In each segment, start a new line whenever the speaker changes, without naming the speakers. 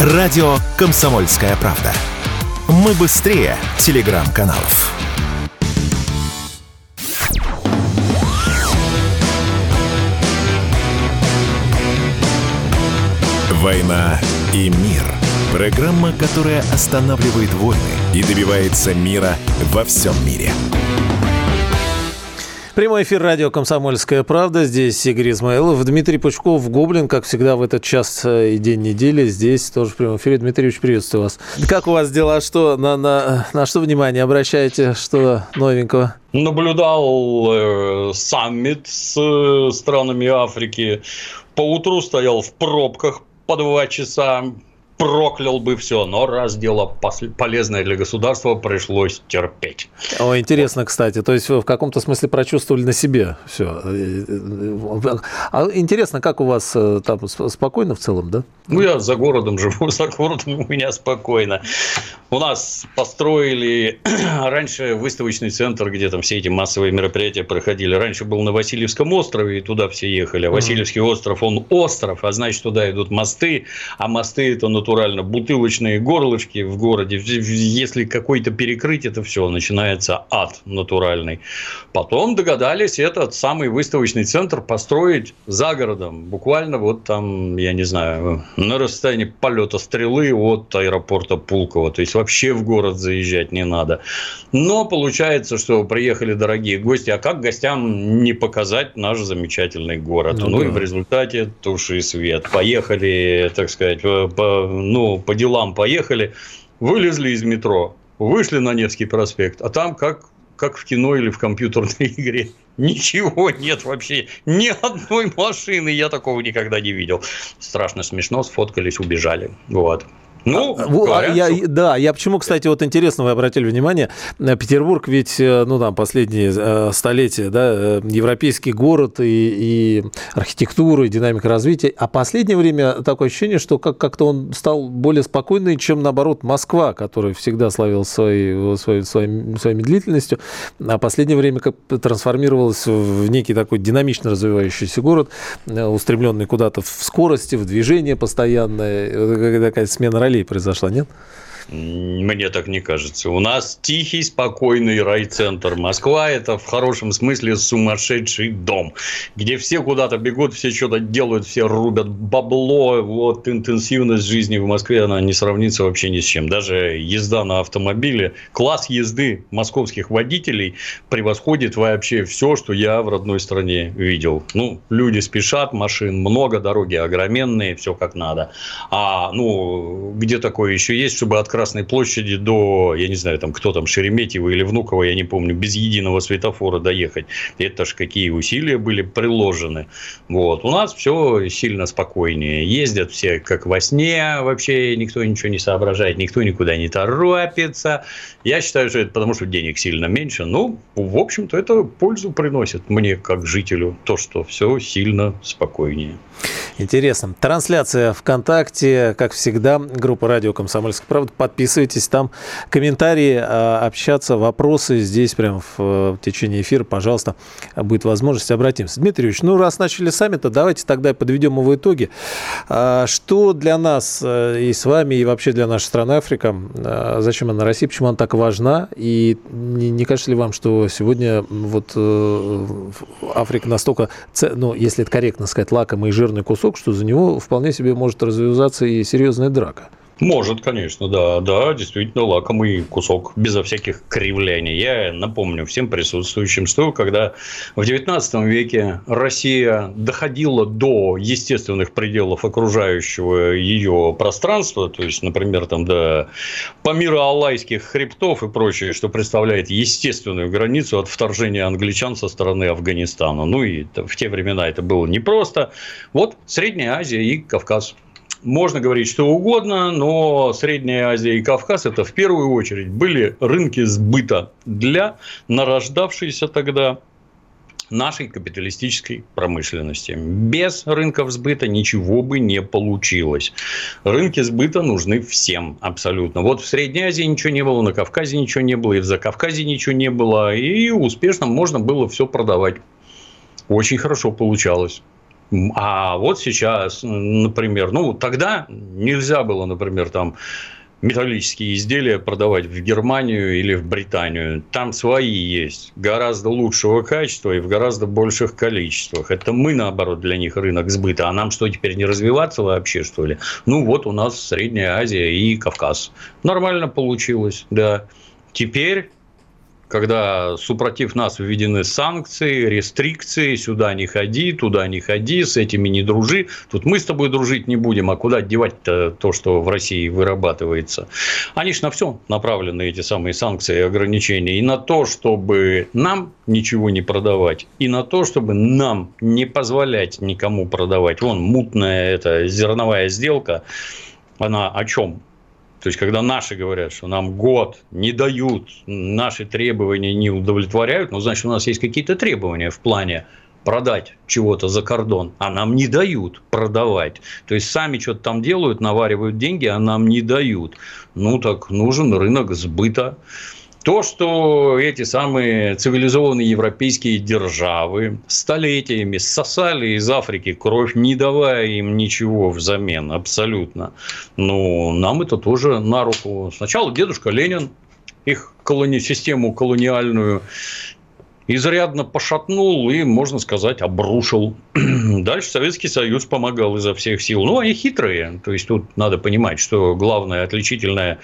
Радио «Комсомольская правда». Мы быстрее телеграм-каналов. «Война и мир» – программа, которая останавливает войны и добивается мира во всем мире.
Прямой эфир радио «Комсомольская правда». Здесь Игорь Измаилов. Дмитрий Пучков, Гоблин, как всегда в этот час э, и день недели. Здесь тоже в прямом эфире. Дмитрий Ильич, приветствую вас. Как у вас дела? Что, на, на, на что внимание обращаете? Что новенького?
Наблюдал э, саммит с э, странами Африки. По утру стоял в пробках по два часа проклял бы все, но раз дело полезное для государства, пришлось терпеть.
О, интересно, кстати, то есть вы в каком-то смысле прочувствовали на себе все. А интересно, как у вас э, там спокойно в целом, да?
Ну, я за городом живу, за городом у меня спокойно. У нас построили раньше выставочный центр, где там все эти массовые мероприятия проходили. Раньше был на Васильевском острове, и туда все ехали. А Васильевский остров, он остров, а значит, туда идут мосты, а мосты это натурально натурально бутылочные горлышки в городе. Если какой-то перекрыть, это все, начинается ад натуральный. Потом догадались этот самый выставочный центр построить за городом. Буквально вот там, я не знаю, на расстоянии полета стрелы от аэропорта Пулково. То есть, вообще в город заезжать не надо. Но получается, что приехали дорогие гости. А как гостям не показать наш замечательный город? Ну, ну да. и в результате туши и свет. Поехали, так сказать, по ну, по делам поехали, вылезли из метро, вышли на Невский проспект, а там как, как в кино или в компьютерной игре. Ничего нет вообще, ни одной машины, я такого никогда не видел. Страшно смешно, сфоткались, убежали. Вот.
Ну, а, говорят, я, что... да, я почему, кстати, вот интересно, вы обратили внимание, э, Петербург ведь, э, ну там, последние э, столетия, да, европейский город и, и архитектура, и динамика развития, а последнее время такое ощущение, что как- как-то он стал более спокойный, чем, наоборот, Москва, которая всегда славилась своей, своей, своей, своей медлительностью, а последнее время как трансформировалась в некий такой динамично развивающийся город, устремленный куда-то в скорости, в движение постоянное, такая смена ролей произошла, нет?
Мне так не кажется. У нас тихий, спокойный райцентр. Москва – это в хорошем смысле сумасшедший дом, где все куда-то бегут, все что-то делают, все рубят бабло. Вот интенсивность жизни в Москве, она не сравнится вообще ни с чем. Даже езда на автомобиле, класс езды московских водителей превосходит вообще все, что я в родной стране видел. Ну, люди спешат, машин много, дороги огроменные, все как надо. А, ну, где такое еще есть, чтобы открыть Красной площади до, я не знаю, там кто там, Шереметьево или Внуково, я не помню, без единого светофора доехать. Это ж какие усилия были приложены. Вот. У нас все сильно спокойнее. Ездят все как во сне, вообще никто ничего не соображает, никто никуда не торопится. Я считаю, что это потому, что денег сильно меньше. Ну, в общем-то, это пользу приносит мне, как жителю, то, что все сильно спокойнее.
Интересно. Трансляция ВКонтакте, как всегда, группа «Радио Комсомольская правда». Подписывайтесь, там комментарии, а, общаться, вопросы здесь прямо в течение эфира, пожалуйста, будет возможность обратимся. Дмитрий Ильич, ну раз начали саммита, давайте тогда подведем его итоги. А, что для нас э, и с вами, и вообще для нашей страны Африка, а, зачем она Россия, почему она так важна, и не, не кажется ли вам, что сегодня вот э, Африка настолько, ну, если это корректно сказать, лакомый и жирный кусок, что за него вполне себе может развязаться и серьезная драка.
Может, конечно, да, да, действительно лакомый кусок, безо всяких кривляний. Я напомню всем присутствующим, что когда в XIX веке Россия доходила до естественных пределов окружающего ее пространства, то есть, например, там до Памира Алайских хребтов и прочее, что представляет естественную границу от вторжения англичан со стороны Афганистана. Ну и в те времена это было непросто. Вот Средняя Азия и Кавказ можно говорить что угодно, но Средняя Азия и Кавказ это в первую очередь были рынки сбыта для нарождавшейся тогда нашей капиталистической промышленности. Без рынков сбыта ничего бы не получилось. Рынки сбыта нужны всем абсолютно. Вот в Средней Азии ничего не было, на Кавказе ничего не было, и в Закавказье ничего не было, и успешно можно было все продавать. Очень хорошо получалось. А вот сейчас, например, ну, тогда нельзя было, например, там металлические изделия продавать в Германию или в Британию. Там свои есть, гораздо лучшего качества и в гораздо больших количествах. Это мы, наоборот, для них рынок сбыта. А нам что, теперь не развиваться вообще, что ли? Ну, вот у нас Средняя Азия и Кавказ. Нормально получилось, да. Теперь когда супротив нас введены санкции, рестрикции, сюда не ходи, туда не ходи, с этими не дружи. Тут мы с тобой дружить не будем, а куда девать-то то, что в России вырабатывается? Они же на все направлены, эти самые санкции и ограничения. И на то, чтобы нам ничего не продавать, и на то, чтобы нам не позволять никому продавать. Вон, мутная эта зерновая сделка, она о чем? То есть, когда наши говорят, что нам год не дают, наши требования не удовлетворяют, ну, значит, у нас есть какие-то требования в плане продать чего-то за кордон, а нам не дают продавать. То есть, сами что-то там делают, наваривают деньги, а нам не дают. Ну, так нужен рынок сбыта. То, что эти самые цивилизованные европейские державы столетиями сосали из Африки кровь, не давая им ничего взамен, абсолютно. Ну, нам это тоже на руку. Сначала дедушка Ленин их колони... систему колониальную изрядно пошатнул и, можно сказать, обрушил. Дальше Советский Союз помогал изо всех сил. Ну, они хитрые. То есть, тут надо понимать, что главная отличительная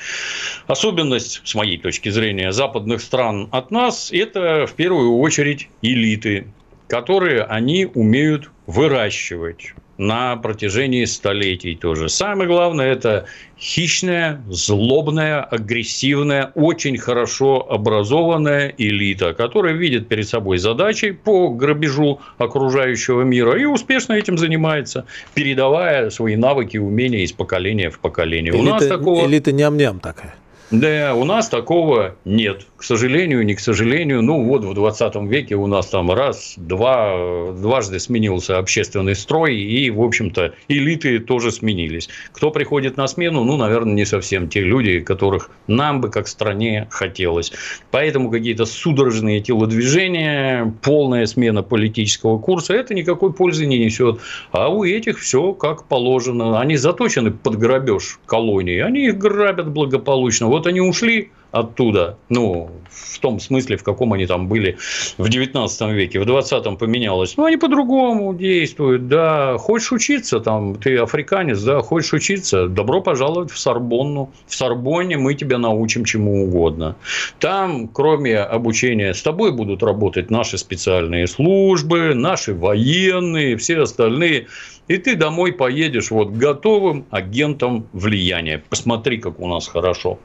особенность, с моей точки зрения, западных стран от нас – это, в первую очередь, элиты, которые они умеют выращивать на протяжении столетий тоже. Самое главное – это хищная, злобная, агрессивная, очень хорошо образованная элита, которая видит перед собой задачи по грабежу окружающего мира и успешно этим занимается, передавая свои навыки и умения из поколения в поколение.
Элита, У нас такого... элита ням-ням такая.
Да, у нас такого нет. К сожалению, не к сожалению. Ну, вот в 20 веке у нас там раз, два, дважды сменился общественный строй, и, в общем-то, элиты тоже сменились. Кто приходит на смену? Ну, наверное, не совсем те люди, которых нам бы как стране хотелось. Поэтому какие-то судорожные телодвижения, полная смена политического курса, это никакой пользы не несет. А у этих все как положено. Они заточены под грабеж колонии. Они их грабят благополучно вот они ушли оттуда, ну, в том смысле, в каком они там были в 19 веке, в 20-м поменялось. Ну, они по-другому действуют, да. Хочешь учиться, там, ты африканец, да, хочешь учиться, добро пожаловать в Сорбонну. В Сорбонне мы тебя научим чему угодно. Там, кроме обучения, с тобой будут работать наши специальные службы, наши военные, все остальные. И ты домой поедешь вот готовым агентом влияния. Посмотри, как у нас хорошо.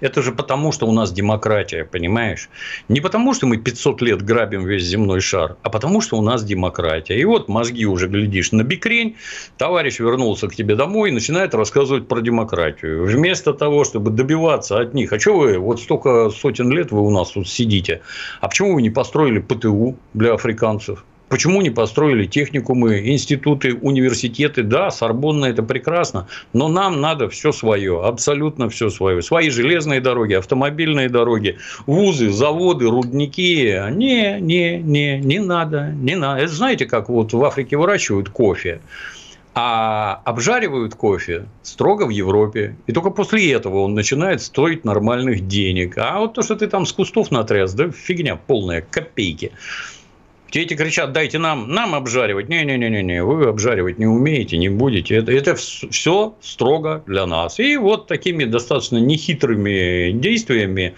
Это же потому, что у нас демократия, понимаешь? Не потому, что мы 500 лет грабим весь земной шар, а потому, что у нас демократия. И вот мозги уже глядишь на бикрень, товарищ вернулся к тебе домой и начинает рассказывать про демократию. Вместо того, чтобы добиваться от них, а что вы, вот столько сотен лет вы у нас тут сидите, а почему вы не построили ПТУ для африканцев? Почему не построили техникумы, институты, университеты? Да, Сорбонна – это прекрасно, но нам надо все свое, абсолютно все свое. Свои железные дороги, автомобильные дороги, вузы, заводы, рудники. Не, не, не, не надо, не надо. Это знаете, как вот в Африке выращивают кофе? А обжаривают кофе строго в Европе. И только после этого он начинает стоить нормальных денег. А вот то, что ты там с кустов натряс, да фигня полная, копейки. Те эти кричат, дайте нам, нам обжаривать. Не-не-не-не, вы обжаривать не умеете, не будете. Это, это все строго для нас. И вот такими достаточно нехитрыми действиями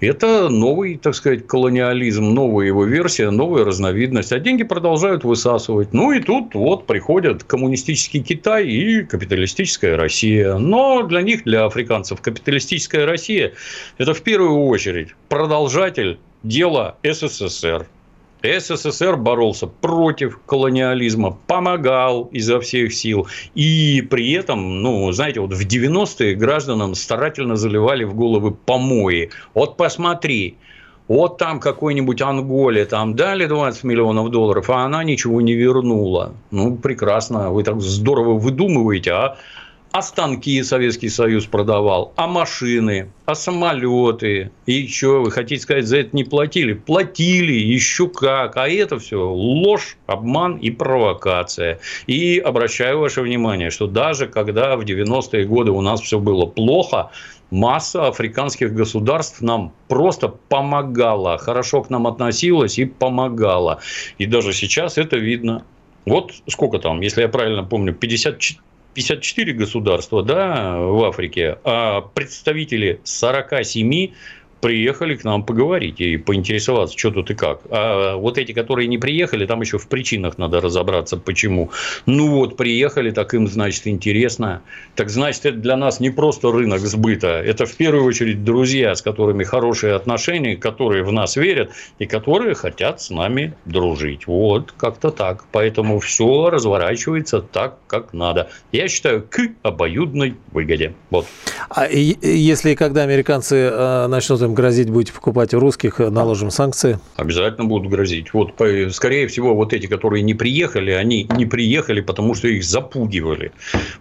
это новый, так сказать, колониализм, новая его версия, новая разновидность. А деньги продолжают высасывать. Ну и тут вот приходят коммунистический Китай и капиталистическая Россия. Но для них, для африканцев, капиталистическая Россия – это в первую очередь продолжатель дела СССР. СССР боролся против колониализма, помогал изо всех сил. И при этом, ну, знаете, вот в 90-е гражданам старательно заливали в головы помои. Вот посмотри, вот там какой-нибудь Анголе там дали 20 миллионов долларов, а она ничего не вернула. Ну, прекрасно, вы так здорово выдумываете, а а станки Советский Союз продавал, а машины, а самолеты. И еще, вы хотите сказать, за это не платили? Платили, еще как. А это все ложь, обман и провокация. И обращаю ваше внимание, что даже когда в 90-е годы у нас все было плохо, масса африканских государств нам просто помогала, хорошо к нам относилась и помогала. И даже сейчас это видно. Вот сколько там, если я правильно помню, 54 54 государства да, в Африке, а представители 47 приехали к нам поговорить и поинтересоваться, что тут и как. А вот эти, которые не приехали, там еще в причинах надо разобраться, почему. Ну вот, приехали, так им, значит, интересно. Так значит, это для нас не просто рынок сбыта, это в первую очередь друзья, с которыми хорошие отношения, которые в нас верят и которые хотят с нами дружить. Вот, как-то так. Поэтому все разворачивается так, как надо. Я считаю, к обоюдной выгоде. Вот.
А если когда американцы э, начнут им грозить будете покупать у русских, наложим санкции?
Обязательно будут грозить. Вот, скорее всего, вот эти, которые не приехали, они не приехали, потому что их запугивали.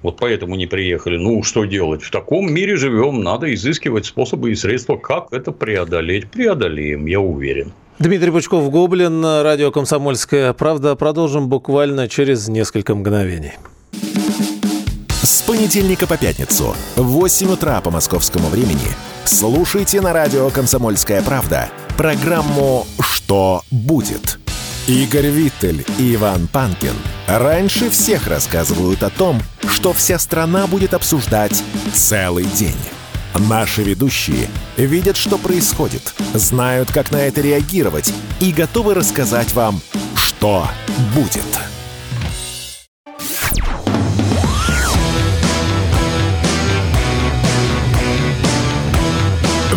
Вот поэтому не приехали. Ну, что делать? В таком мире живем, надо изыскивать способы и средства, как это преодолеть. Преодолеем, я уверен.
Дмитрий Пучков, Гоблин, радио «Комсомольская правда». Продолжим буквально через несколько мгновений.
С понедельника по пятницу в 8 утра по московскому времени слушайте на радио «Комсомольская правда» программу «Что будет?». Игорь Виттель и Иван Панкин раньше всех рассказывают о том, что вся страна будет обсуждать целый день. Наши ведущие видят, что происходит, знают, как на это реагировать и готовы рассказать вам, что будет.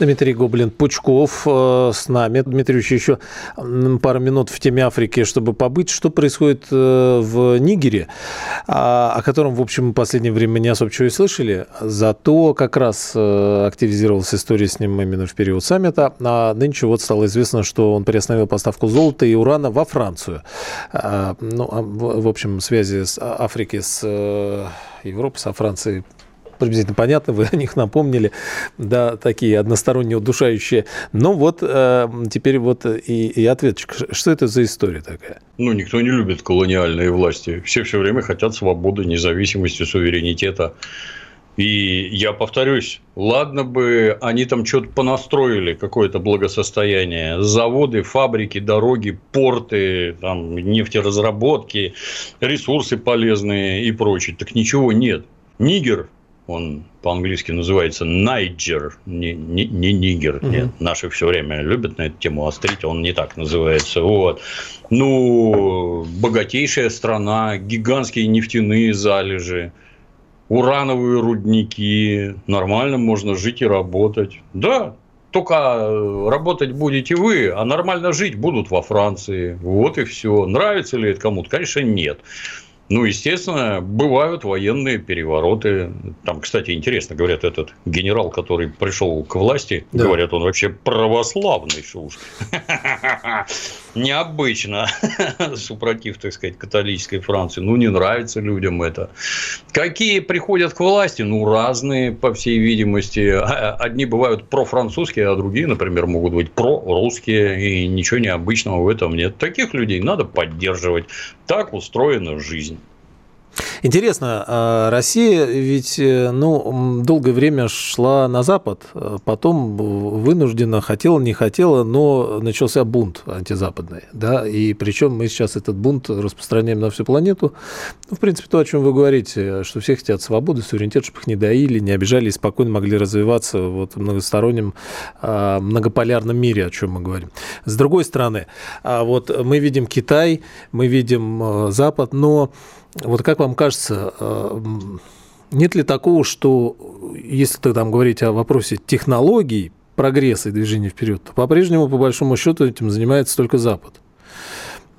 Дмитрий Гоблин-Пучков э, с нами. Дмитрий еще пару минут в теме Африки, чтобы побыть. Что происходит э, в Нигере, а, о котором, в общем, в последнее время не особо чего и слышали. Зато как раз э, активизировалась история с ним именно в период саммита. А нынче вот стало известно, что он приостановил поставку золота и урана во Францию. А, ну, а, в общем, связи с Африки с Европой, со Францией приблизительно понятно, вы о них напомнили, да, такие односторонние удушающие. Но вот э, теперь вот и, и ответчик. Что это за история такая?
Ну, никто не любит колониальные власти. Все все время хотят свободы, независимости, суверенитета. И я повторюсь, ладно бы они там что-то понастроили, какое-то благосостояние. Заводы, фабрики, дороги, порты, там, нефтеразработки, ресурсы полезные и прочее. Так ничего нет. Нигер он по-английски называется Найджер, не, не, не Нигер. Угу. Нет, наши все время любят на эту тему острить, он не так называется. Вот. Ну, богатейшая страна, гигантские нефтяные залежи, урановые рудники, нормально можно жить и работать. Да, только работать будете вы, а нормально жить будут во Франции. Вот и все. Нравится ли это кому-то? Конечно, нет. Ну, естественно, бывают военные перевороты. Там, кстати, интересно, говорят, этот генерал, который пришел к власти, да. говорят, он вообще православный, что уж. Необычно, супротив, так сказать, католической Франции. Ну, не нравится людям это. Какие приходят к власти? Ну, разные, по всей видимости. А, одни бывают профранцузские, а другие, например, могут быть прорусские. И ничего необычного в этом нет. Таких людей надо поддерживать. Так устроена жизнь.
Интересно, а Россия ведь э, ну, долгое время шла на Запад, а потом вынуждена, хотела, не хотела, но начался бунт антизападный. Да? И причем мы сейчас этот бунт распространяем на всю планету. Ну, в принципе, то, о чем вы говорите, что все хотят свободы, суверенитет, чтобы их не доили, не обижали и спокойно могли развиваться вот, в многостороннем, а, многополярном мире, о чем мы говорим. С другой стороны, вот мы видим Китай, мы видим Запад, но вот как вам кажется, э, нет ли такого, что если там говорить о вопросе технологий, прогресса и движения вперед, то по-прежнему, по большому счету, этим занимается только Запад?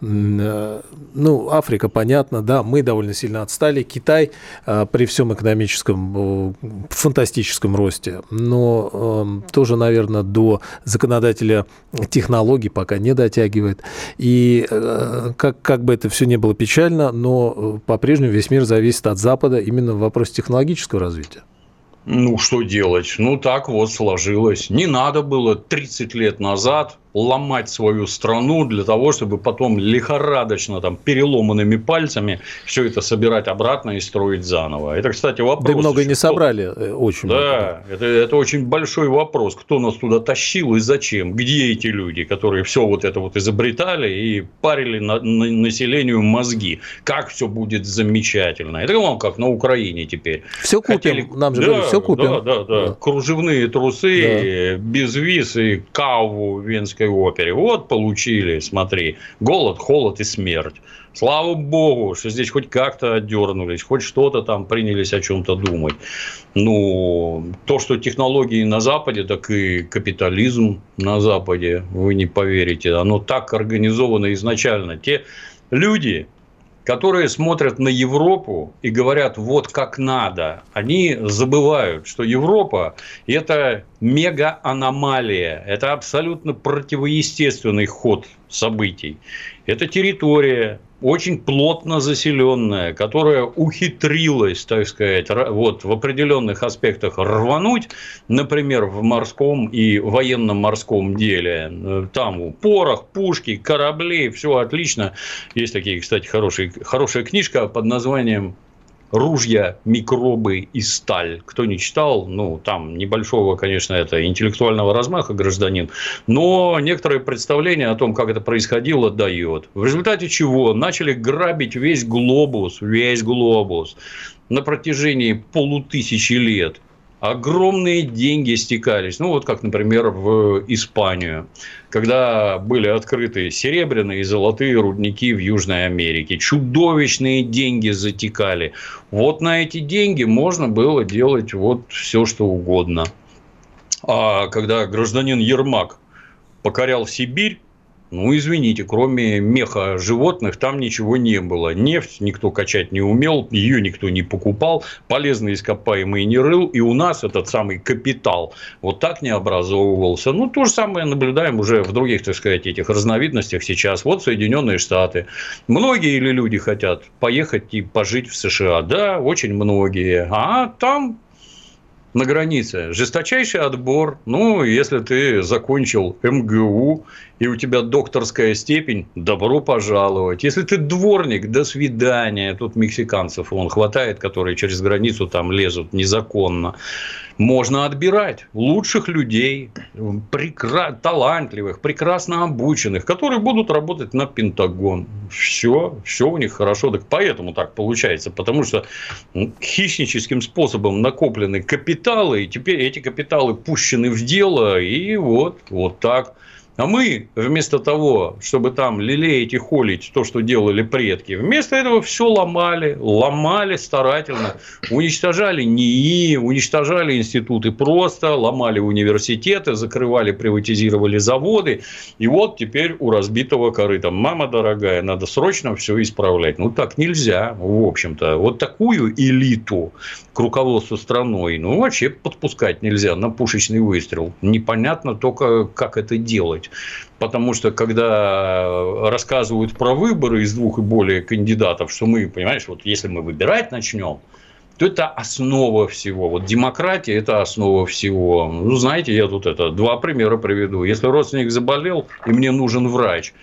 Э, ну, Африка, понятно, да, мы довольно сильно отстали. Китай э, при всем экономическом фантастическом росте, но эм, тоже, наверное, до законодателя технологий пока не дотягивает. И как, как бы это все не было печально, но по-прежнему весь мир зависит от Запада именно в вопросе технологического развития.
Ну, что делать? Ну, так вот сложилось. Не надо было 30 лет назад ломать свою страну для того, чтобы потом лихорадочно, там, переломанными пальцами все это собирать обратно и строить заново. Это, кстати, вопрос. Да
и много не собрали, э, очень
да, много. Это, это очень большой вопрос. Кто нас туда тащил и зачем? Где эти люди, которые все вот это вот изобретали и парили на, на населению мозги? Как все будет замечательно. Это вам как на Украине теперь.
Все купим, Хотели... нам же да, говорят, все купим.
Да, да, да. да. Кружевные трусы, да. без виз и каву венской Мариинской опере. Вот получили, смотри, голод, холод и смерть. Слава богу, что здесь хоть как-то отдернулись, хоть что-то там принялись о чем-то думать. Ну, то, что технологии на Западе, так и капитализм на Западе, вы не поверите, оно так организовано изначально. Те люди, которые смотрят на Европу и говорят, вот как надо, они забывают, что Европа – это мега-аномалия, это абсолютно противоестественный ход событий. Это территория, очень плотно заселенная, которая ухитрилась, так сказать, вот в определенных аспектах рвануть, например, в морском и военно-морском деле. Там порох, пушки, корабли, все отлично. Есть такие, кстати, хорошие, хорошая книжка под названием ружья, микробы и сталь. Кто не читал, ну, там небольшого, конечно, это интеллектуального размаха гражданин, но некоторое представление о том, как это происходило, дает. В результате чего начали грабить весь глобус, весь глобус на протяжении полутысячи лет – огромные деньги стекались. Ну, вот как, например, в Испанию, когда были открыты серебряные и золотые рудники в Южной Америке. Чудовищные деньги затекали. Вот на эти деньги можно было делать вот все, что угодно. А когда гражданин Ермак покорял Сибирь, ну, извините, кроме меха животных там ничего не было. Нефть никто качать не умел, ее никто не покупал, полезные ископаемые не рыл, и у нас этот самый капитал вот так не образовывался. Ну, то же самое наблюдаем уже в других, так сказать, этих разновидностях сейчас. Вот Соединенные Штаты. Многие или люди хотят поехать и пожить в США? Да, очень многие. А там на границе. Жесточайший отбор. Ну, если ты закончил МГУ и у тебя докторская степень, добро пожаловать. Если ты дворник, до свидания. Тут мексиканцев он хватает, которые через границу там лезут незаконно. Можно отбирать лучших людей, прекра... талантливых, прекрасно обученных, которые будут работать на Пентагон. Все, все у них хорошо. Так поэтому так получается. Потому что хищническим способом накоплены капиталы, и теперь эти капиталы пущены в дело, и вот, вот так. А мы, вместо того, чтобы там лелеять и холить то, что делали предки, вместо этого все ломали, ломали старательно, уничтожали НИИ, уничтожали институты просто, ломали университеты, закрывали, приватизировали заводы. И вот теперь у разбитого корыта. Мама дорогая, надо срочно все исправлять. Ну, так нельзя, в общем-то. Вот такую элиту к руководству страной, ну, вообще подпускать нельзя на пушечный выстрел. Непонятно только, как это делать. Потому что, когда рассказывают про выборы из двух и более кандидатов, что мы, понимаешь, вот если мы выбирать начнем, то это основа всего. Вот демократия – это основа всего. Ну, знаете, я тут это два примера приведу. Если родственник заболел, и мне нужен врач,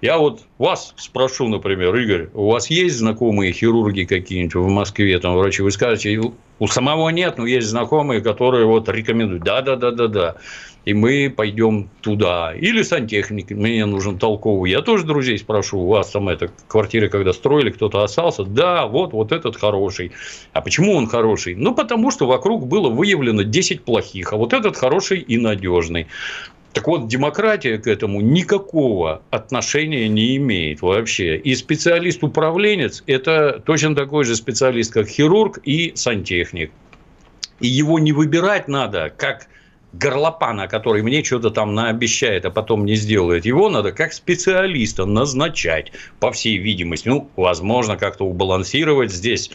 я вот вас спрошу, например, Игорь, у вас есть знакомые хирурги какие-нибудь в Москве, там врачи? Вы скажете, у самого нет, но есть знакомые, которые вот рекомендуют. Да, да, да, да, да и мы пойдем туда. Или сантехник, мне нужен толковый. Я тоже друзей спрошу, у вас там это квартиры, когда строили, кто-то остался. Да, вот, вот этот хороший. А почему он хороший? Ну, потому что вокруг было выявлено 10 плохих, а вот этот хороший и надежный. Так вот, демократия к этому никакого отношения не имеет вообще. И специалист-управленец – это точно такой же специалист, как хирург и сантехник. И его не выбирать надо, как горлопана, который мне что-то там наобещает, а потом не сделает, его надо как специалиста назначать, по всей видимости. Ну, возможно, как-то убалансировать здесь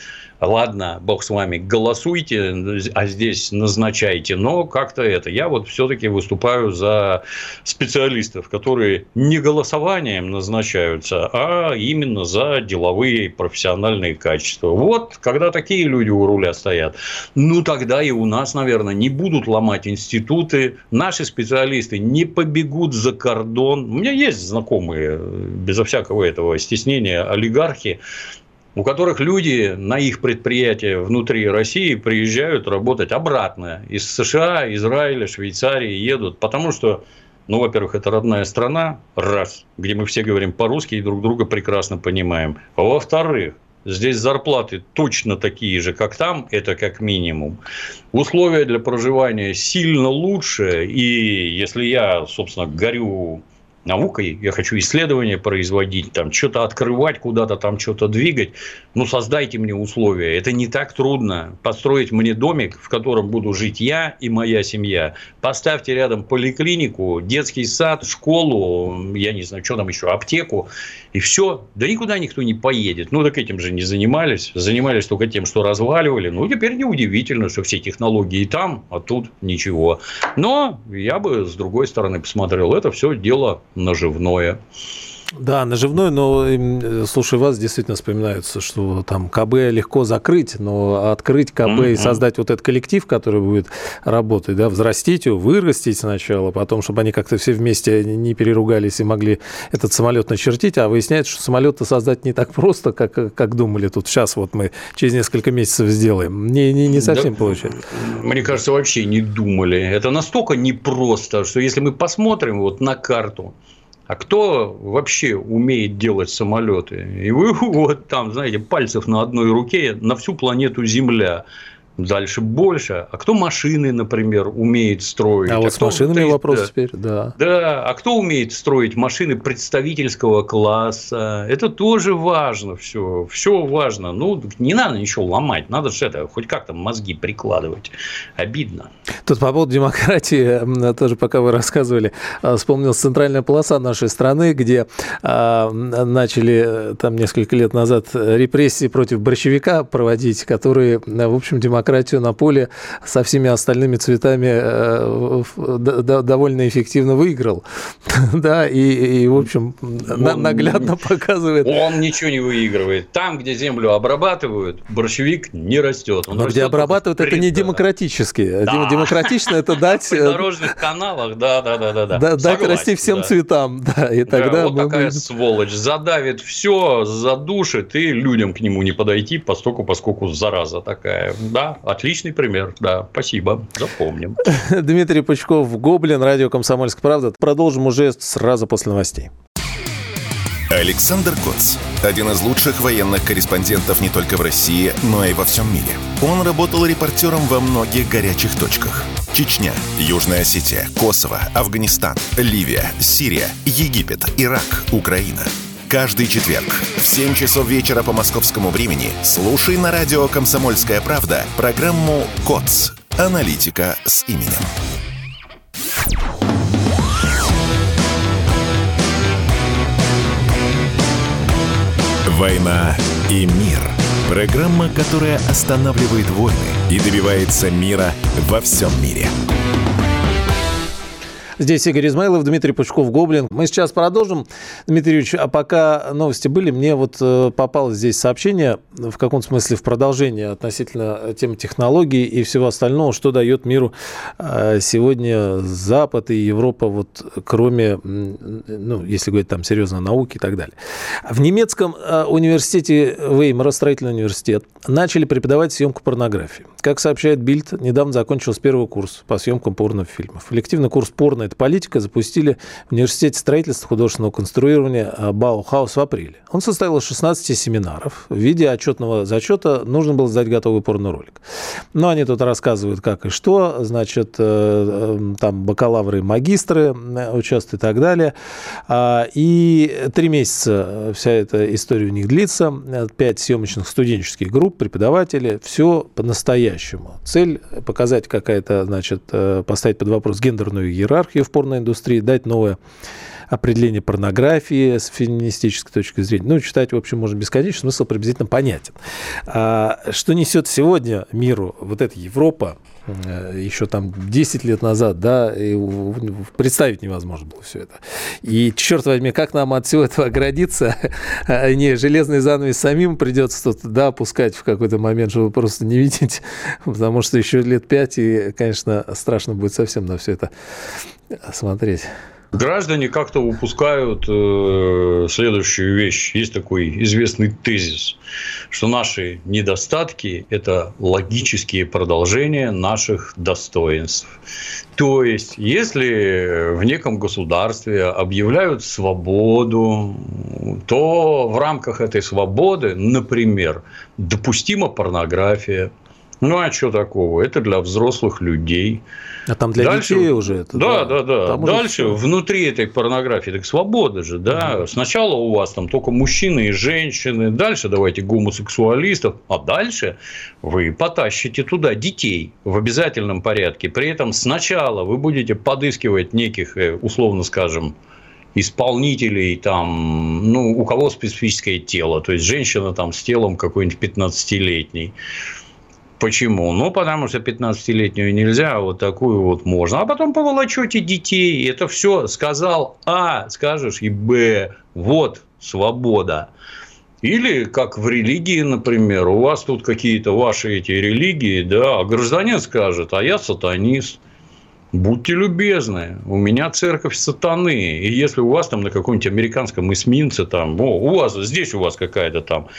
ладно, бог с вами, голосуйте, а здесь назначайте, но как-то это. Я вот все-таки выступаю за специалистов, которые не голосованием назначаются, а именно за деловые профессиональные качества. Вот, когда такие люди у руля стоят, ну, тогда и у нас, наверное, не будут ломать институты, наши специалисты не побегут за кордон. У меня есть знакомые, безо всякого этого стеснения, олигархи, у которых люди на их предприятия внутри России приезжают работать обратно. Из США, Израиля, Швейцарии едут, потому что ну, во-первых, это родная страна, раз, где мы все говорим по-русски и друг друга прекрасно понимаем. А во-вторых, здесь зарплаты точно такие же, как там, это как минимум. Условия для проживания сильно лучше, и если я, собственно, горю наукой, я хочу исследования производить, там что-то открывать, куда-то там что-то двигать, ну создайте мне условия. Это не так трудно. Построить мне домик, в котором буду жить я и моя семья. Поставьте рядом поликлинику, детский сад, школу, я не знаю, что там еще, аптеку, и все. Да никуда никто не поедет. Ну так этим же не занимались. Занимались только тем, что разваливали. Ну теперь неудивительно, что все технологии там, а тут ничего. Но я бы с другой стороны посмотрел, это все дело наживное.
Да, наживной, но, слушай, вас действительно вспоминается, что там КБ легко закрыть, но открыть КБ mm-hmm. и создать вот этот коллектив, который будет работать, да, взрастить его, вырастить сначала, потом, чтобы они как-то все вместе не переругались и могли этот самолет начертить, а выясняется, что самолет-то создать не так просто, как, как думали тут. Сейчас вот мы через несколько месяцев сделаем. Не, не, не совсем да, получается.
Мне кажется, вообще не думали. Это настолько непросто, что если мы посмотрим вот на карту, а кто вообще умеет делать самолеты? И вы вот там, знаете, пальцев на одной руке на всю планету Земля дальше больше. А кто машины, например, умеет строить?
А, а вот с машинами стоит, вопрос да, теперь, да.
Да, а кто умеет строить машины представительского класса? Это тоже важно все. Все важно. Ну, не надо ничего ломать. Надо же это, хоть как-то мозги прикладывать. Обидно.
Тут по поводу демократии, тоже пока вы рассказывали, а, вспомнил центральная полоса нашей страны, где а, начали там несколько лет назад репрессии против борщевика проводить, которые, в общем, демократия демократию на поле со всеми остальными цветами э, довольно эффективно выиграл. да, и, и, в общем, он, наглядно показывает.
Он ничего не выигрывает. Там, где землю обрабатывают, борщевик не растет.
Он Но растет где обрабатывают, это не демократически. Да. Демократично это дать... В
э, дорожных каналах, да, да, да, да. да
дать расти всем цветам, да, и тогда...
Вот такая сволочь. Задавит все, задушит, и людям к нему не подойти, поскольку, поскольку зараза такая. Да, отличный пример. Да, спасибо, запомним.
Дмитрий Пучков, Гоблин, радио «Комсомольская правда». Продолжим уже сразу после новостей.
Александр Коц. Один из лучших военных корреспондентов не только в России, но и во всем мире. Он работал репортером во многих горячих точках. Чечня, Южная Осетия, Косово, Афганистан, Ливия, Сирия, Египет, Ирак, Украина – Каждый четверг в 7 часов вечера по московскому времени слушай на радио «Комсомольская правда» программу «КОЦ. Аналитика с именем». «Война и мир» – программа, которая останавливает войны и добивается мира во всем мире.
Здесь Игорь Измайлов, Дмитрий Пучков-Гоблин. Мы сейчас продолжим. Дмитрий Юрьевич, а пока новости были, мне вот э, попало здесь сообщение, в каком смысле в продолжение относительно темы технологий и всего остального, что дает миру э, сегодня Запад и Европа, вот кроме, ну, если говорить там серьезно, науки и так далее. В немецком э, университете Веймара, строительный университет, начали преподавать съемку порнографии. Как сообщает Бильд, недавно закончился первый курс по съемкам порнофильмов. Элективный курс порно эта политика, запустили в университете строительства художественного конструирования Баухаус в апреле. Он состоял из 16 семинаров. В виде отчетного зачета нужно было сдать готовый порно-ролик. Но они тут рассказывают, как и что. Значит, там бакалавры и магистры участвуют и так далее. А, и три месяца вся эта история у них длится. Пять съемочных студенческих групп, преподаватели. Все по-настоящему. Цель показать какая-то, значит, э, поставить под вопрос гендерную иерархию в порноиндустрии, дать новое определение порнографии с феминистической точки зрения. Ну, читать, в общем, можно бесконечно, смысл приблизительно понятен. А что несет сегодня миру вот эта Европа, Э, еще там 10 лет назад, да, и представить невозможно было все это. И, черт возьми, как нам от всего этого оградиться? А, не, железный занавес самим придется тут, да, опускать в какой-то момент, чтобы просто не видеть, потому что еще лет 5, и, конечно, страшно будет совсем на все это смотреть.
Граждане как-то упускают э, следующую вещь. Есть такой известный тезис, что наши недостатки – это логические продолжения наших достоинств. То есть, если в неком государстве объявляют свободу, то в рамках этой свободы, например, допустима порнография, ну, а что такого? Это для взрослых людей.
А там для Дальше, детей уже это?
Да, да, да. да. Дальше уже... внутри этой порнографии, так свобода же, да. Угу. Сначала у вас там только мужчины и женщины, дальше давайте гомосексуалистов, а дальше вы потащите туда детей в обязательном порядке. При этом сначала вы будете подыскивать неких, э, условно скажем, исполнителей, там, ну, у кого специфическое тело, то есть женщина там с телом какой-нибудь 15-летней. Почему? Ну, потому что 15-летнюю нельзя, а вот такую вот можно. А потом поволочете детей. Это все сказал А, скажешь и Б. Вот свобода. Или как в религии, например, у вас тут какие-то ваши эти религии, да, а гражданин скажет, а я сатанист. Будьте любезны, у меня церковь сатаны. И если у вас там на каком-нибудь американском эсминце, там, о, у вас, здесь у вас какая-то там,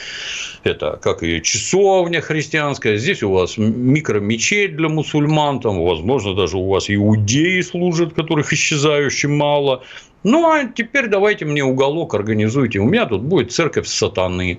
это, как и часовня христианская, здесь у вас микромечеть для мусульман, там, возможно, даже у вас иудеи служат, которых исчезающе мало. Ну, а теперь давайте мне уголок организуйте. У меня тут будет церковь сатаны.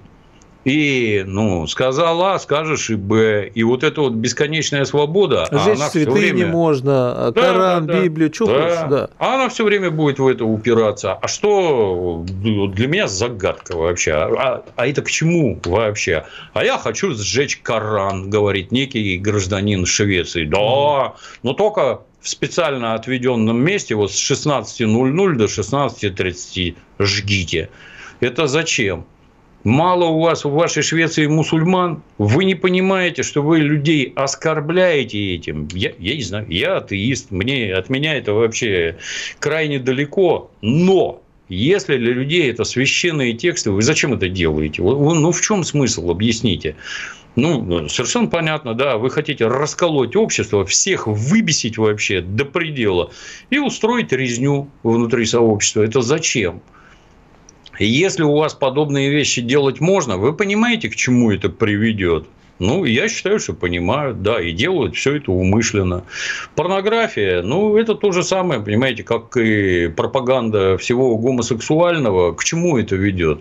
И, ну, сказал А, скажешь и Б. И вот эта вот бесконечная свода,
а Здесь она все время... можно, а Коран, да, да, Библию, что да. хочешь, да.
А она все время будет в это упираться. А что для меня загадка вообще? А, а это к чему вообще? А я хочу сжечь Коран, говорит некий гражданин Швеции. Да, но только в специально отведенном месте, вот с 16.00 до 16.30 жгите. Это зачем? Мало у вас в вашей Швеции мусульман, вы не понимаете, что вы людей оскорбляете этим. Я, я не знаю, я атеист, мне, от меня это вообще крайне далеко, но если для людей это священные тексты, вы зачем это делаете? Ну, в чем смысл? Объясните. Ну, совершенно понятно, да, вы хотите расколоть общество, всех выбесить вообще до предела и устроить резню внутри сообщества. Это зачем? Если у вас подобные вещи делать можно, вы понимаете, к чему это приведет. Ну, я считаю, что понимают, да, и делают все это умышленно. Порнография, ну, это то же самое, понимаете, как и пропаганда всего гомосексуального. К чему это ведет?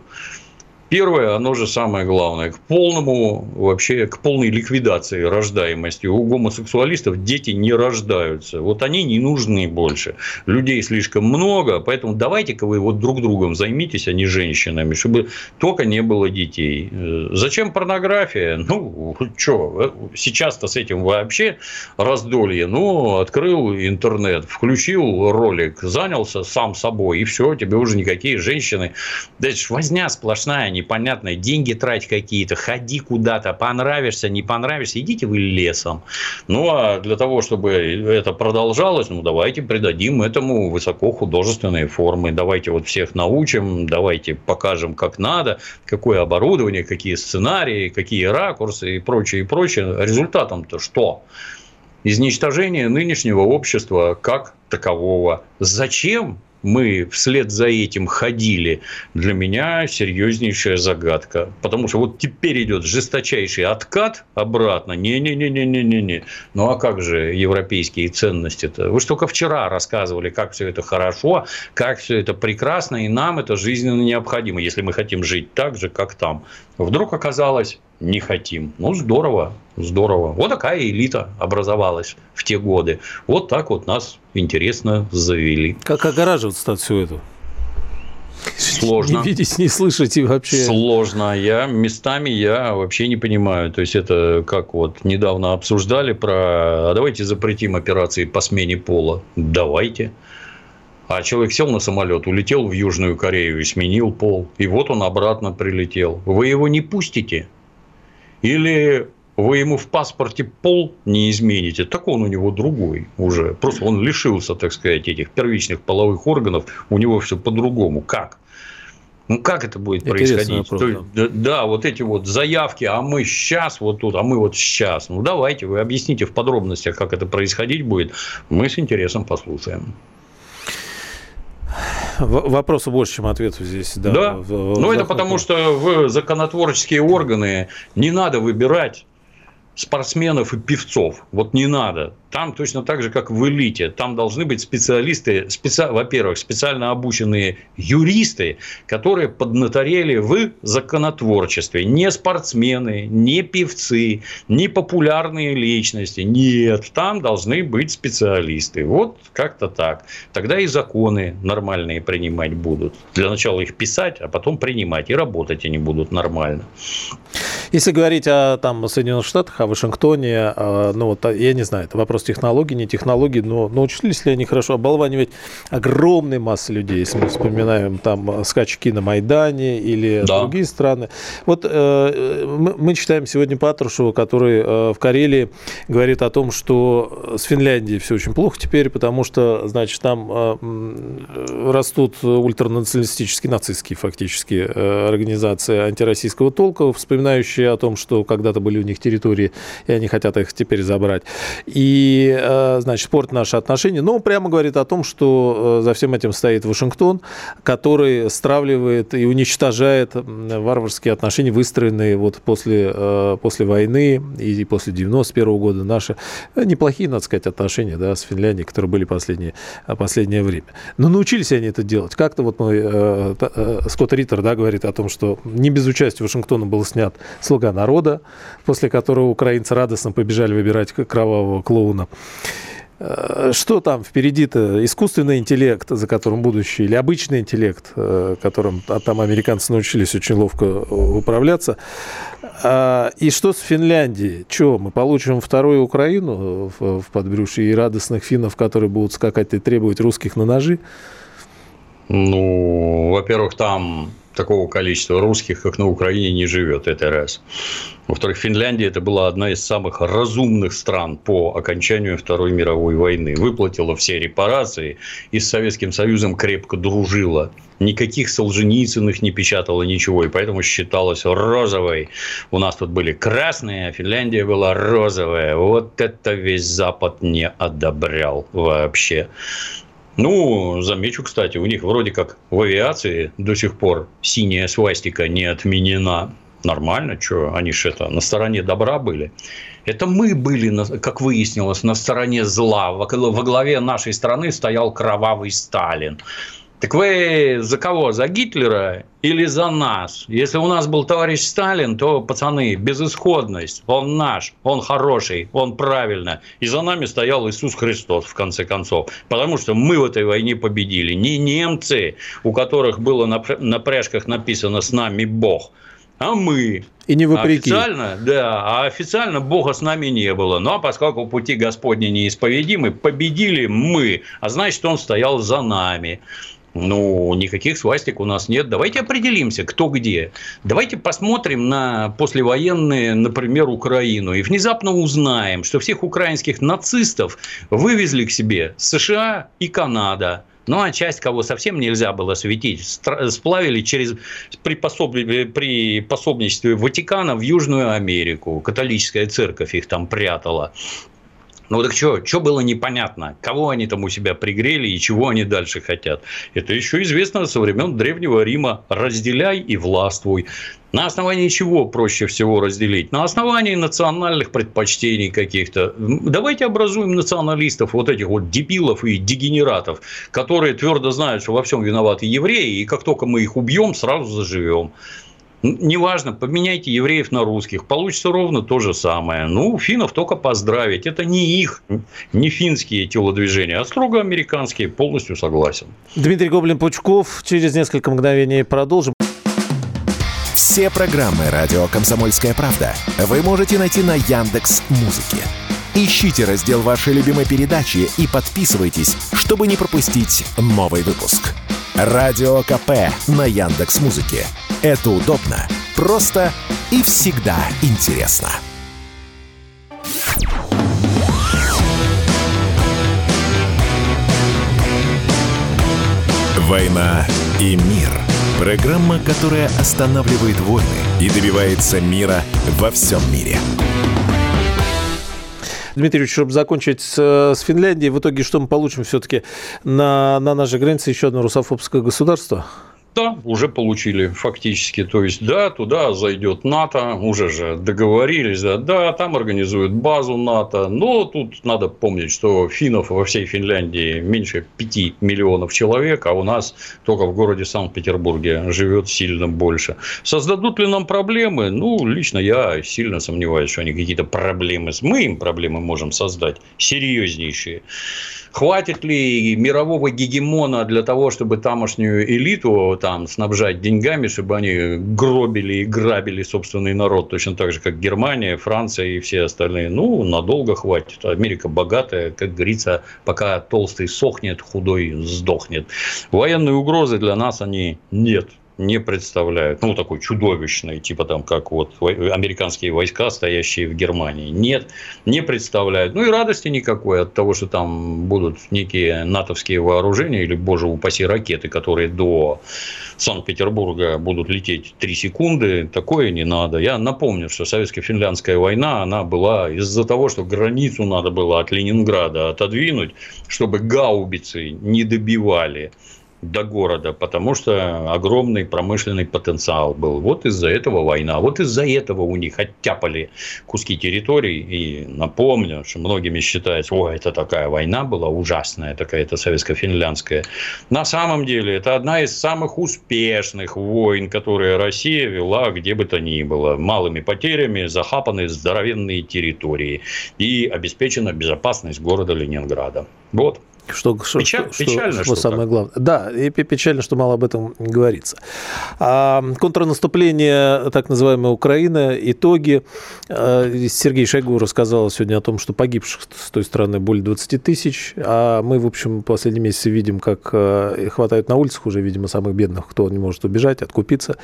Первое, оно же самое главное, к полному, вообще, к полной ликвидации рождаемости. У гомосексуалистов дети не рождаются. Вот они не нужны больше. Людей слишком много, поэтому давайте-ка вы вот друг другом займитесь, а не женщинами, чтобы только не было детей. Зачем порнография? Ну, что, сейчас-то с этим вообще раздолье. Ну, открыл интернет, включил ролик, занялся сам собой, и все, тебе уже никакие женщины. Да это ж возня сплошная, непонятное, деньги трать какие-то, ходи куда-то, понравишься, не понравишься, идите вы лесом. Ну, а для того, чтобы это продолжалось, ну, давайте придадим этому высоко художественные формы, давайте вот всех научим, давайте покажем, как надо, какое оборудование, какие сценарии, какие ракурсы и прочее, и прочее. Результатом-то что? Изничтожение нынешнего общества как такового. Зачем? Мы вслед за этим ходили, для меня серьезнейшая загадка. Потому что вот теперь идет жесточайший откат обратно. Не-не-не-не-не-не. Ну, а как же европейские ценности-то? Вы же только вчера рассказывали, как все это хорошо, как все это прекрасно, и нам это жизненно необходимо, если мы хотим жить так же, как там. Вдруг оказалось, не хотим. Ну, здорово, здорово. Вот такая элита образовалась в те годы. Вот так вот нас интересно завели.
Как огораживаться от всего этого?
Сложно.
Не видеть, не слышать и вообще.
Сложно. Я местами я вообще не понимаю. То есть это как вот недавно обсуждали про, а давайте запретим операции по смене пола. Давайте. А человек сел на самолет, улетел в Южную Корею и сменил пол. И вот он обратно прилетел. Вы его не пустите? Или вы ему в паспорте пол не измените, так он у него другой уже. Просто он лишился, так сказать, этих первичных половых органов, у него все по-другому. Как? Ну, как это будет Интересный происходить? Вопрос, То, да. да, вот эти вот заявки, а мы сейчас вот тут, а мы вот сейчас. Ну, давайте, вы объясните в подробностях, как это происходить будет. Мы с интересом послушаем.
Вопросу больше, чем ответов здесь.
Да, да. В, в, ну, это потому, что в законотворческие органы не надо выбирать спортсменов и певцов. Вот не надо. Там точно так же, как в элите. Там должны быть специалисты, специ... во-первых, специально обученные юристы, которые поднаторели в законотворчестве. Не спортсмены, не певцы, не популярные личности. Нет, там должны быть специалисты. Вот как-то так. Тогда и законы нормальные принимать будут. Для начала их писать, а потом принимать. И работать они будут нормально.
Если говорить о там, Соединенных Штатах, о Вашингтоне, а, ну вот я не знаю, это вопрос технологий, не технологий, но научились ли они хорошо оболванивать огромные массы людей, если мы вспоминаем там скачки на Майдане или да. другие страны. Вот э, мы, мы читаем сегодня Патрушева, который э, в Карелии говорит о том, что с Финляндией все очень плохо теперь, потому что, значит, там э, растут ультранационалистические, нацистские фактически э, организации антироссийского толка, вспоминающие о том, что когда-то были у них территории, и они хотят их теперь забрать. И э, значит, спорт наши отношения. Но он прямо говорит о том, что э, за всем этим стоит Вашингтон, который стравливает и уничтожает варварские отношения, выстроенные вот после, э, после войны и после 91 года. Наши неплохие, надо сказать, отношения да, с Финляндией, которые были последнее, последнее время. Но научились они это делать. Как-то вот мой Скотт Риттер да, говорит о том, что не без участия Вашингтона был снят «Слуга народа», после которого украинцы радостно побежали выбирать кровавого клоуна. Э, что там впереди-то? Искусственный интеллект, за которым будущее, или обычный интеллект, э, которым а там американцы научились очень ловко э, управляться. А, и что с Финляндией? Что, мы получим вторую Украину в подбрюшье и радостных финнов, которые будут скакать и требовать русских на ножи?
Ну, во-первых, там такого количества русских, как на Украине, не живет. Это раз. Во-вторых, Финляндия это была одна из самых разумных стран по окончанию Второй мировой войны. Выплатила все репарации и с Советским Союзом крепко дружила. Никаких Солженицыных не печатала ничего, и поэтому считалась розовой. У нас тут были красные, а Финляндия была розовая. Вот это весь Запад не одобрял вообще. Ну, замечу, кстати, у них вроде как в авиации до сих пор синяя свастика не отменена. Нормально, что они же это на стороне добра были. Это мы были, как выяснилось, на стороне зла. Во главе нашей страны стоял кровавый Сталин. Так вы за кого? За Гитлера или за нас? Если у нас был товарищ Сталин, то, пацаны, безысходность. Он наш, он хороший, он правильно. И за нами стоял Иисус Христос, в конце концов. Потому что мы в этой войне победили. Не немцы, у которых было на пряжках написано «С нами Бог», а мы.
И не вопреки.
Официально, да, а официально Бога с нами не было. Но поскольку пути Господни неисповедимы, победили мы, а значит, Он стоял за нами. Ну, никаких свастик у нас нет. Давайте определимся, кто где. Давайте посмотрим на послевоенные, например, Украину. И внезапно узнаем, что всех украинских нацистов вывезли к себе США и Канада. Ну, а часть, кого совсем нельзя было светить, сплавили через, при, пособ... при пособничестве Ватикана в Южную Америку. Католическая церковь их там прятала. Ну так что, что было непонятно? Кого они там у себя пригрели и чего они дальше хотят? Это еще известно со времен Древнего Рима. Разделяй и властвуй. На основании чего проще всего разделить? На основании национальных предпочтений каких-то. Давайте образуем националистов, вот этих вот дебилов и дегенератов, которые твердо знают, что во всем виноваты евреи, и как только мы их убьем, сразу заживем. Неважно, поменяйте евреев на русских, получится ровно то же самое. Ну, финнов только поздравить. Это не их, не финские телодвижения, а строго американские. Полностью согласен.
Дмитрий Гоблин-Пучков. Через несколько мгновений продолжим.
Все программы «Радио Комсомольская правда» вы можете найти на Яндекс Музыке. Ищите раздел вашей любимой передачи и подписывайтесь, чтобы не пропустить новый выпуск. Радио КП на Яндекс Музыке. Это удобно, просто и всегда интересно. «Война и мир» – программа, которая останавливает войны и добивается мира во всем мире.
Дмитрий чтобы закончить с, с Финляндией, в итоге что мы получим все-таки на, на нашей границе еще одно русофобское государство?
Да, уже получили фактически. То есть, да, туда зайдет НАТО, уже же договорились, да, да, там организуют базу НАТО. Но тут надо помнить, что финнов во всей Финляндии меньше 5 миллионов человек, а у нас только в городе Санкт-Петербурге живет сильно больше. Создадут ли нам проблемы? Ну, лично я сильно сомневаюсь, что они какие-то проблемы. Мы им проблемы можем создать, серьезнейшие. Хватит ли мирового гегемона для того, чтобы тамошнюю элиту там снабжать деньгами, чтобы они гробили и грабили собственный народ, точно так же, как Германия, Франция и все остальные? Ну, надолго хватит. Америка богатая, как говорится, пока толстый сохнет, худой сдохнет. Военные угрозы для нас они нет не представляют, ну, такой чудовищный, типа там, как вот американские войска, стоящие в Германии. Нет, не представляют. Ну, и радости никакой от того, что там будут некие натовские вооружения или, боже упаси, ракеты, которые до Санкт-Петербурга будут лететь 3 секунды. Такое не надо. Я напомню, что советско-финляндская война, она была из-за того, что границу надо было от Ленинграда отодвинуть, чтобы гаубицы не добивали до города, потому что огромный промышленный потенциал был. Вот из-за этого война. Вот из-за этого у них оттяпали куски территорий. И напомню, что многими считается, о, это такая война была ужасная, такая-то советско-финляндская. На самом деле, это одна из самых успешных войн, которые Россия вела где бы то ни было. Малыми потерями захапаны здоровенные территории. И обеспечена безопасность города Ленинграда. Вот.
Что, Печаль, что, печально, что, что самое главное. Да, и печально, что мало об этом говорится. А, контрнаступление, так называемая Украина, итоги. А, Сергей Шойгу рассказал сегодня о том, что погибших с той стороны более 20 тысяч. А мы, в общем, последние месяцы видим, как а, хватают на улицах уже, видимо, самых бедных, кто не может убежать, откупиться.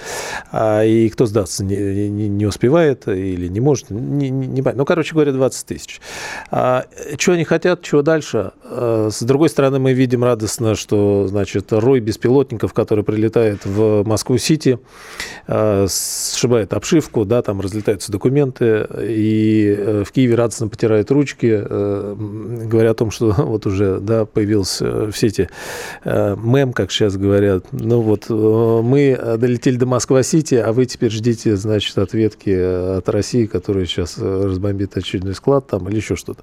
А, и кто сдаться не, не, не успевает или не может. Не, не, не, ну, короче говоря, 20 тысяч. А, что они хотят, чего дальше? С другой стороны, мы видим радостно, что, значит, рой беспилотников, который прилетает в Москву-Сити, э, сшибает обшивку, да, там разлетаются документы, и э, в Киеве радостно потирают ручки, э, говоря о том, что вот уже, да, появился в сети мем, как сейчас говорят, ну вот, мы долетели до Москва-Сити, а вы теперь ждите, значит, ответки от России, которая сейчас разбомбит очередной склад там или еще что-то.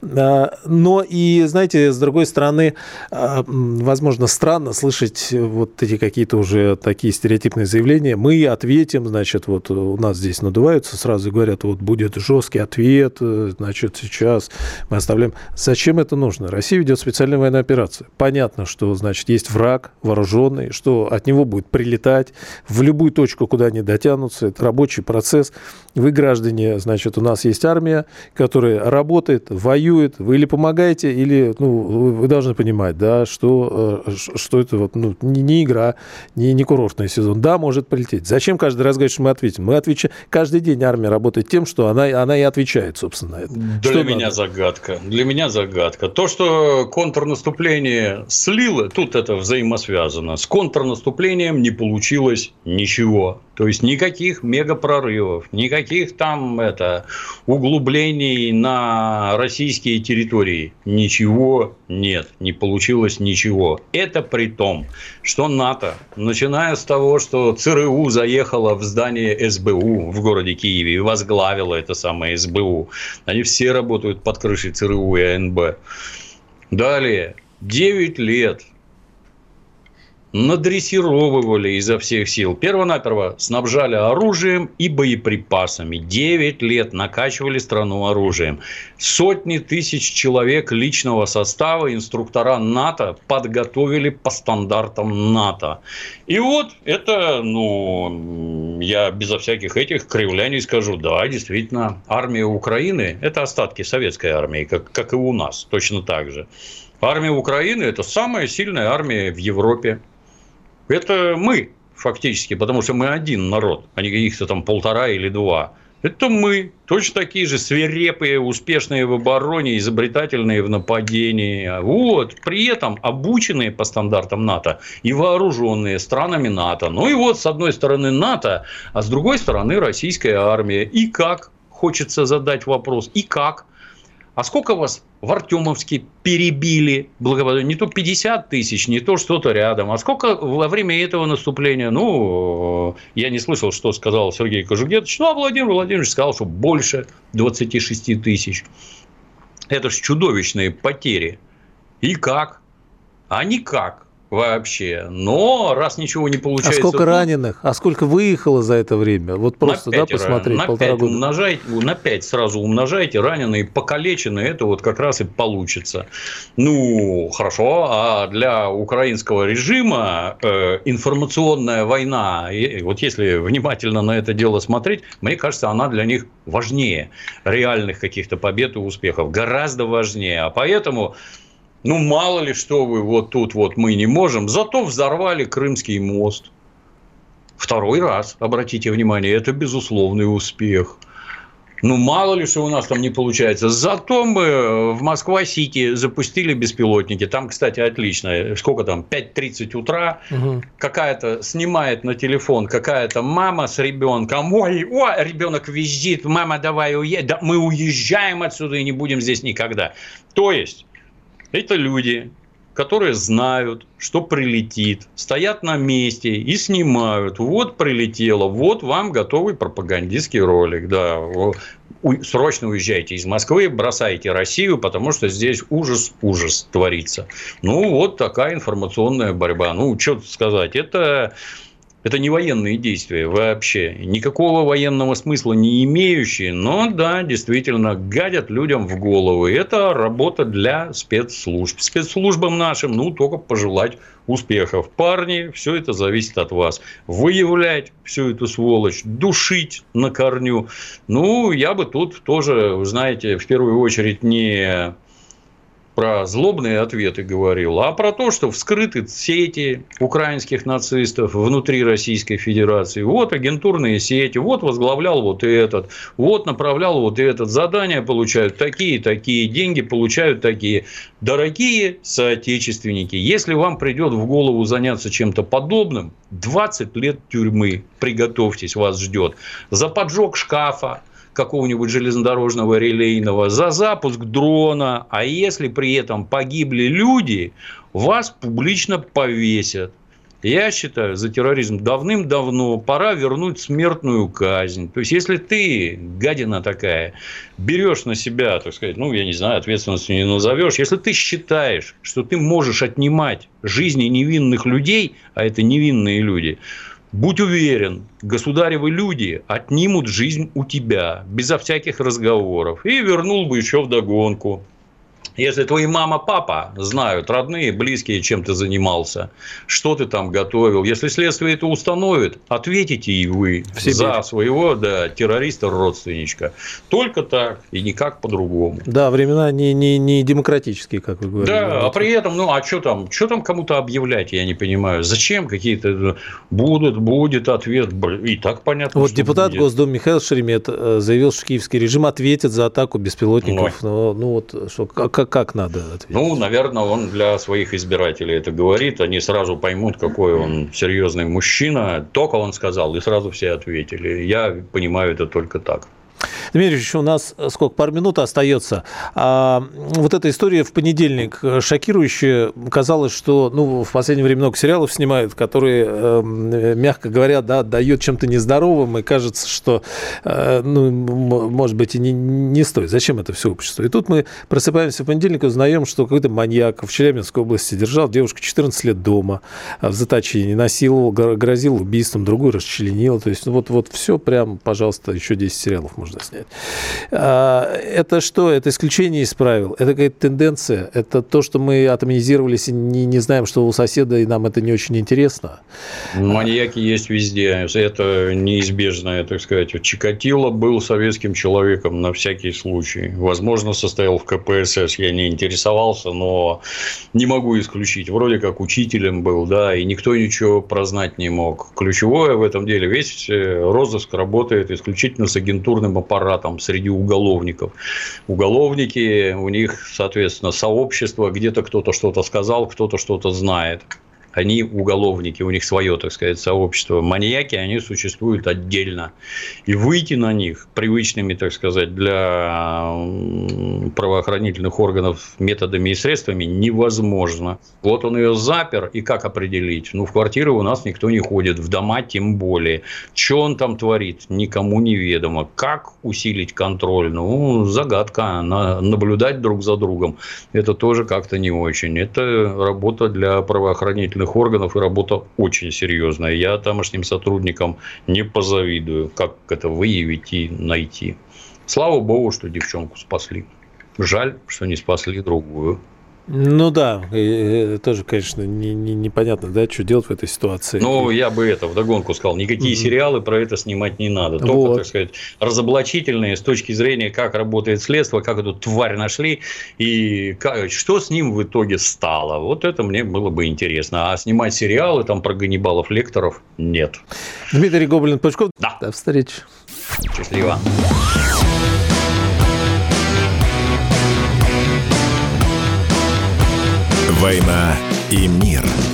Но и, знаете, с другой стороны, а, возможно, странно слышать вот эти какие-то уже такие стереотипные заявления. Мы ответим, значит, вот у нас здесь надуваются, сразу говорят, вот будет жесткий ответ, значит, сейчас мы оставляем. Зачем это нужно? Россия ведет специальную военную операцию. Понятно, что, значит, есть враг вооруженный, что от него будет прилетать в любую точку, куда они дотянутся. Это рабочий процесс. Вы, граждане, значит, у нас есть армия, которая работает, воюет. Вы или помогаете, или, ну, вы должны понимать, да, что, э, что это вот, ну, не, не игра, не, не курортный сезон. Да, может прилететь. Зачем каждый раз говорить, что мы ответим? Мы отвечаем. Каждый день армия работает тем, что она, она и отвечает, собственно, это.
Для что меня надо? загадка. Для меня загадка. То, что контрнаступление слило, тут это взаимосвязано. С контрнаступлением не получилось ничего. То есть никаких мегапрорывов, никаких там это, углублений на российские территории. Ничего нет, не получилось ничего. Это при том, что НАТО, начиная с того, что ЦРУ заехала в здание СБУ в городе Киеве и возглавила это самое СБУ, они все работают под крышей ЦРУ и АНБ. Далее, 9 лет надрессировывали изо всех сил. Первонаперво снабжали оружием и боеприпасами. Девять лет накачивали страну оружием. Сотни тысяч человек личного состава инструктора НАТО подготовили по стандартам НАТО. И вот это, ну, я безо всяких этих кривляний скажу, да, действительно, армия Украины – это остатки советской армии, как, как и у нас, точно так же. Армия Украины – это самая сильная армия в Европе. Это мы фактически, потому что мы один народ, а не каких-то там полтора или два. Это мы, точно такие же свирепые, успешные в обороне, изобретательные в нападении. Вот, при этом обученные по стандартам НАТО и вооруженные странами НАТО. Ну и вот, с одной стороны НАТО, а с другой стороны российская армия. И как? Хочется задать вопрос. И как? А сколько вас в Артемовске перебили, благодаря не то 50 тысяч, не то что-то рядом. А сколько во время этого наступления, ну, я не слышал, что сказал Сергей Кожугетович, ну, а Владимир Владимирович сказал, что больше 26 тысяч. Это же чудовищные потери. И как? А никак вообще. Но раз ничего не получается...
А сколько то... раненых? А сколько выехало за это время? Вот просто, на да, посмотреть,
на полтора 5 года. Умножайте, на 5 сразу умножайте, раненые, покалеченные, это вот как раз и получится. Ну, хорошо, а для украинского режима э, информационная война, и, вот если внимательно на это дело смотреть, мне кажется, она для них важнее реальных каких-то побед и успехов, гораздо важнее. А поэтому ну, мало ли что вы вот тут вот мы не можем. Зато взорвали Крымский мост. Второй раз, обратите внимание, это безусловный успех. Ну, мало ли, что у нас там не получается. Зато мы в Москва-Сити запустили беспилотники. Там, кстати, отлично. Сколько там? 5.30 утра. Угу. Какая-то снимает на телефон какая-то мама с ребенком. Ой, ой, ребенок визит. Мама, давай уедем. Да, мы уезжаем отсюда и не будем здесь никогда. То есть, это люди, которые знают, что прилетит, стоят на месте и снимают. Вот прилетело, вот вам готовый пропагандистский ролик. Да, срочно уезжайте из Москвы, бросайте Россию, потому что здесь ужас, ужас творится. Ну, вот такая информационная борьба. Ну, что сказать, это это не военные действия вообще, никакого военного смысла не имеющие, но да, действительно, гадят людям в голову. Это работа для спецслужб. Спецслужбам нашим, ну, только пожелать успехов. Парни, все это зависит от вас. Выявлять всю эту сволочь, душить на корню. Ну, я бы тут тоже, знаете, в первую очередь не про злобные ответы говорил, а про то, что вскрыты сети украинских нацистов внутри Российской Федерации. Вот агентурные сети, вот возглавлял вот этот, вот направлял вот этот. Задания получают такие, такие, деньги получают такие. Дорогие соотечественники, если вам придет в голову заняться чем-то подобным, 20 лет тюрьмы, приготовьтесь, вас ждет. За поджог шкафа, какого-нибудь железнодорожного релейного за запуск дрона, а если при этом погибли люди, вас публично повесят. Я считаю, за терроризм давным-давно пора вернуть смертную казнь. То есть, если ты, гадина такая, берешь на себя, так сказать, ну, я не знаю, ответственностью не назовешь, если ты считаешь, что ты можешь отнимать жизни невинных людей, а это невинные люди, Будь уверен, государевы люди отнимут жизнь у тебя, безо всяких разговоров. И вернул бы еще в догонку. Если твои мама, папа знают, родные, близкие, чем ты занимался, что ты там готовил, если следствие это установит, ответите и вы за своего да, террориста-родственничка. Только так и никак по-другому.
Да, времена не, не, не демократические, как вы говорите.
Да, а при этом, ну, а что там, что там кому-то объявлять, я не понимаю. Зачем какие-то будут, будет ответ, и так понятно,
Вот депутат будет. Госдумы Михаил Шеремет э, заявил, что киевский режим ответит за атаку беспилотников. Ну, ну вот, что, как как, надо ответить?
Ну, наверное, он для своих избирателей это говорит. Они сразу поймут, какой он серьезный мужчина. Только он сказал, и сразу все ответили. Я понимаю это только так.
Дмитрий еще у нас э, сколько, пару минут остается. А, вот эта история в понедельник э, шокирующая. Казалось, что ну, в последнее время много сериалов снимают, которые, э, мягко говоря, да, дают чем-то нездоровым, и кажется, что, ну, может быть, и не, не стоит. Зачем это все общество? И тут мы просыпаемся в понедельник и узнаем, что какой-то маньяк в Челябинской области держал девушку 14 лет дома, в заточении, насиловал, грозил убийством, другую расчленил. То есть вот, вот все прям, пожалуйста, еще 10 сериалов можно снять снять. А, это что? Это исключение из правил? Это какая-то тенденция? Это то, что мы атомизировались и не, не знаем, что у соседа, и нам это не очень интересно?
Маньяки есть везде. Это неизбежно, так сказать. Чикатило был советским человеком на всякий случай. Возможно, состоял в КПСС. Я не интересовался, но не могу исключить. Вроде как учителем был, да, и никто ничего прознать не мог. Ключевое в этом деле, весь э, розыск работает исключительно с агентурным аппаратом среди уголовников. Уголовники, у них, соответственно, сообщество, где-то кто-то что-то сказал, кто-то что-то знает они уголовники, у них свое, так сказать, сообщество. Маньяки, они существуют отдельно. И выйти на них привычными, так сказать, для правоохранительных органов методами и средствами невозможно. Вот он ее запер, и как определить? Ну, в квартиры у нас никто не ходит, в дома тем более. Что он там творит, никому неведомо. Как усилить контроль? Ну, загадка. Наблюдать друг за другом, это тоже как-то не очень. Это работа для правоохранительных правоохранительных органов, и работа очень серьезная. Я тамошним сотрудникам не позавидую, как это выявить и найти. Слава богу, что девчонку спасли. Жаль, что не спасли другую.
Ну да, и, тоже, конечно, не, не, непонятно, да, что делать в этой ситуации.
Ну, я бы это вдогонку сказал. Никакие mm-hmm. сериалы про это снимать не надо. Только, вот. так сказать, разоблачительные с точки зрения, как работает следствие, как эту тварь нашли и как, что с ним в итоге стало. Вот это мне было бы интересно. А снимать сериалы там про Ганнибалов, лекторов нет.
Дмитрий Гоблин-Пучков.
Да.
До встречи.
Счастливо.
«Война и мир».